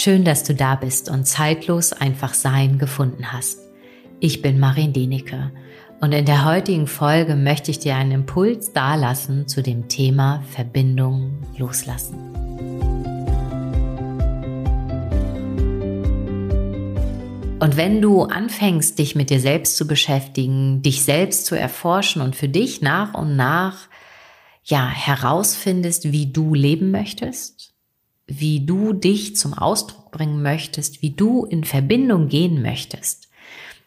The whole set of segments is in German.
Schön, dass du da bist und zeitlos einfach Sein gefunden hast. Ich bin Marin Denecke und in der heutigen Folge möchte ich dir einen Impuls dalassen zu dem Thema Verbindung loslassen. Und wenn du anfängst, dich mit dir selbst zu beschäftigen, dich selbst zu erforschen und für dich nach und nach ja herausfindest, wie du leben möchtest, wie du dich zum Ausdruck bringen möchtest, wie du in Verbindung gehen möchtest,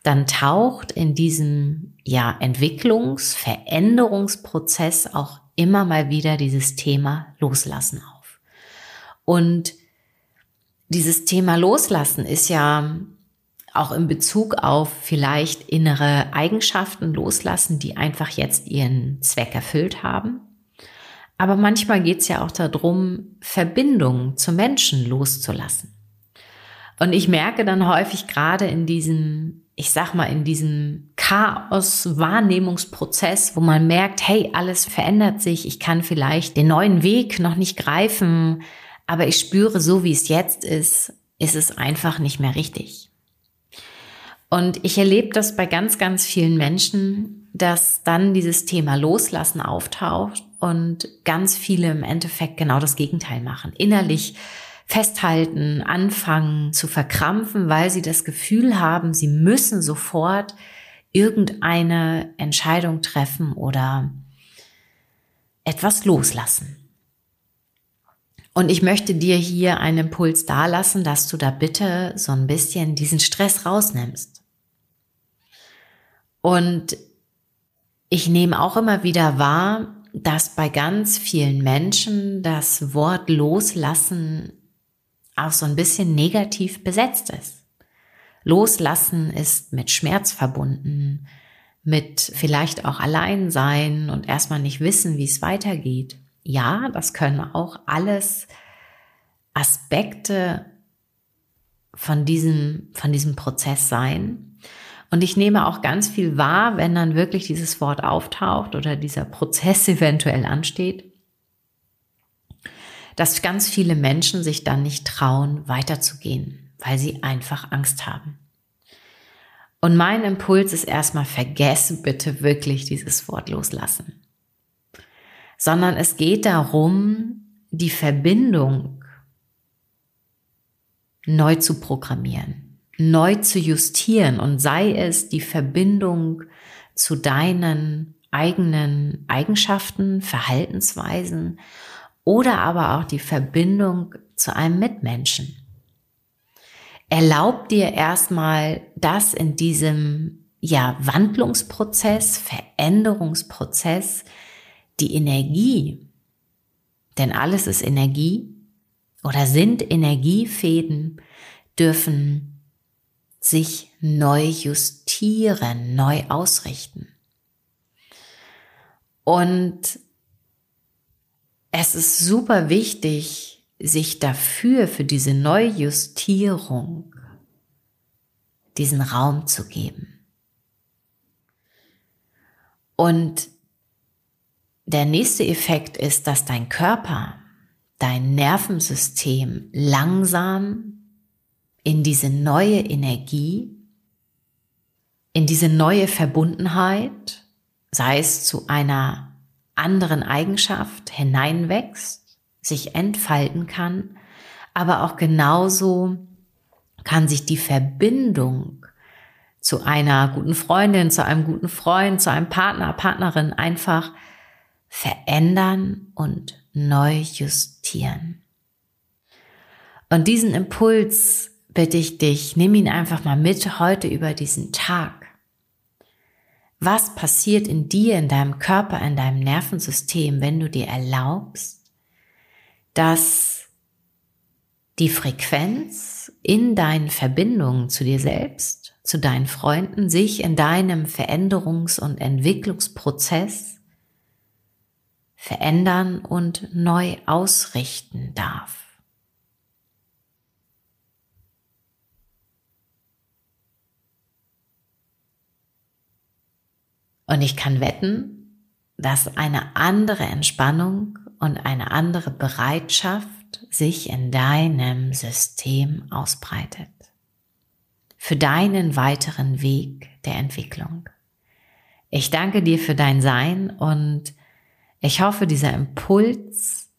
dann taucht in diesem ja Entwicklungs-, Veränderungsprozess auch immer mal wieder dieses Thema Loslassen auf. Und dieses Thema Loslassen ist ja auch in Bezug auf vielleicht innere Eigenschaften loslassen, die einfach jetzt ihren Zweck erfüllt haben aber manchmal geht es ja auch darum, Verbindungen zu Menschen loszulassen. Und ich merke dann häufig gerade in diesem, ich sag mal, in diesem Chaos-Wahrnehmungsprozess, wo man merkt, hey, alles verändert sich, ich kann vielleicht den neuen Weg noch nicht greifen, aber ich spüre, so wie es jetzt ist, ist es einfach nicht mehr richtig. Und ich erlebe das bei ganz, ganz vielen Menschen, dass dann dieses Thema Loslassen auftaucht und ganz viele im Endeffekt genau das Gegenteil machen. Innerlich festhalten, anfangen zu verkrampfen, weil sie das Gefühl haben, sie müssen sofort irgendeine Entscheidung treffen oder etwas loslassen. Und ich möchte dir hier einen Impuls dalassen, dass du da bitte so ein bisschen diesen Stress rausnimmst. Und ich nehme auch immer wieder wahr, dass bei ganz vielen Menschen das Wort loslassen auch so ein bisschen negativ besetzt ist. Loslassen ist mit Schmerz verbunden, mit vielleicht auch Alleinsein und erstmal nicht wissen, wie es weitergeht. Ja, das können auch alles Aspekte von diesem, von diesem Prozess sein. Und ich nehme auch ganz viel wahr, wenn dann wirklich dieses Wort auftaucht oder dieser Prozess eventuell ansteht, dass ganz viele Menschen sich dann nicht trauen, weiterzugehen, weil sie einfach Angst haben. Und mein Impuls ist erstmal, vergesse bitte wirklich dieses Wort loslassen. Sondern es geht darum, die Verbindung neu zu programmieren neu zu justieren und sei es die Verbindung zu deinen eigenen Eigenschaften, Verhaltensweisen oder aber auch die Verbindung zu einem Mitmenschen. Erlaub dir erstmal, dass in diesem ja, Wandlungsprozess, Veränderungsprozess die Energie, denn alles ist Energie oder sind Energiefäden, dürfen sich neu justieren, neu ausrichten. Und es ist super wichtig, sich dafür, für diese Neujustierung, diesen Raum zu geben. Und der nächste Effekt ist, dass dein Körper, dein Nervensystem langsam in diese neue Energie, in diese neue Verbundenheit, sei es zu einer anderen Eigenschaft hineinwächst, sich entfalten kann, aber auch genauso kann sich die Verbindung zu einer guten Freundin, zu einem guten Freund, zu einem Partner, Partnerin einfach verändern und neu justieren. Und diesen Impuls bitte ich dich, nimm ihn einfach mal mit heute über diesen Tag. Was passiert in dir, in deinem Körper, in deinem Nervensystem, wenn du dir erlaubst, dass die Frequenz in deinen Verbindungen zu dir selbst, zu deinen Freunden sich in deinem Veränderungs- und Entwicklungsprozess verändern und neu ausrichten darf. Und ich kann wetten, dass eine andere Entspannung und eine andere Bereitschaft sich in deinem System ausbreitet. Für deinen weiteren Weg der Entwicklung. Ich danke dir für dein Sein und ich hoffe, dieser Impuls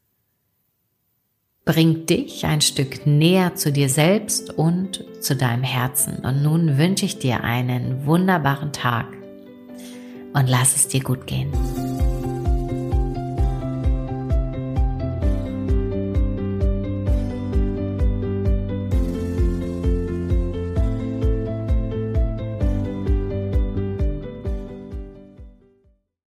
bringt dich ein Stück näher zu dir selbst und zu deinem Herzen. Und nun wünsche ich dir einen wunderbaren Tag und lass es dir gut gehen.